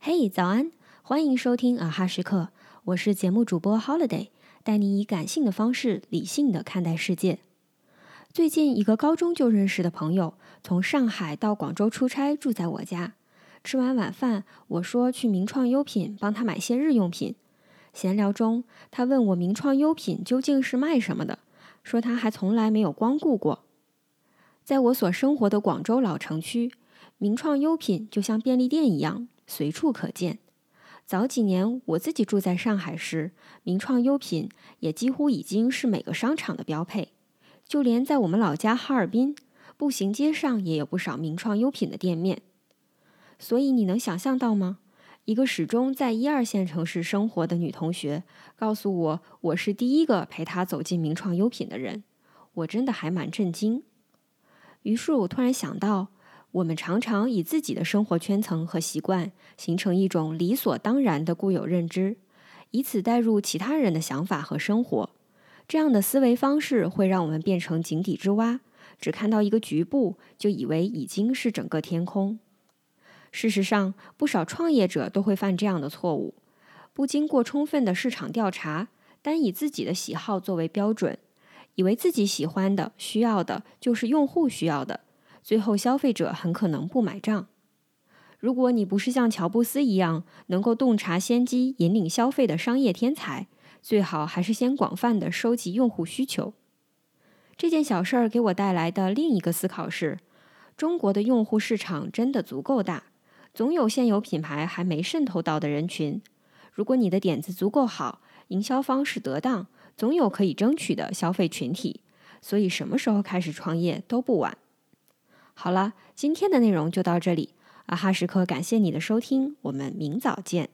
嘿，早安！欢迎收听啊哈时刻，我是节目主播 Holiday，带你以感性的方式理性的看待世界。最近，一个高中就认识的朋友从上海到广州出差，住在我家。吃完晚饭，我说去名创优品帮他买些日用品。闲聊中，他问我名创优品究竟是卖什么的，说他还从来没有光顾过。在我所生活的广州老城区，名创优品就像便利店一样，随处可见。早几年我自己住在上海时，名创优品也几乎已经是每个商场的标配。就连在我们老家哈尔滨，步行街上也有不少名创优品的店面。所以你能想象到吗？一个始终在一二线城市生活的女同学告诉我，我是第一个陪她走进名创优品的人，我真的还蛮震惊。于是我突然想到，我们常常以自己的生活圈层和习惯形成一种理所当然的固有认知，以此带入其他人的想法和生活。这样的思维方式会让我们变成井底之蛙，只看到一个局部，就以为已经是整个天空。事实上，不少创业者都会犯这样的错误：不经过充分的市场调查，单以自己的喜好作为标准，以为自己喜欢的、需要的就是用户需要的，最后消费者很可能不买账。如果你不是像乔布斯一样能够洞察先机、引领消费的商业天才，最好还是先广泛的收集用户需求。这件小事儿给我带来的另一个思考是：中国的用户市场真的足够大。总有现有品牌还没渗透到的人群。如果你的点子足够好，营销方式得当，总有可以争取的消费群体。所以什么时候开始创业都不晚。好了，今天的内容就到这里。啊哈时刻，感谢你的收听，我们明早见。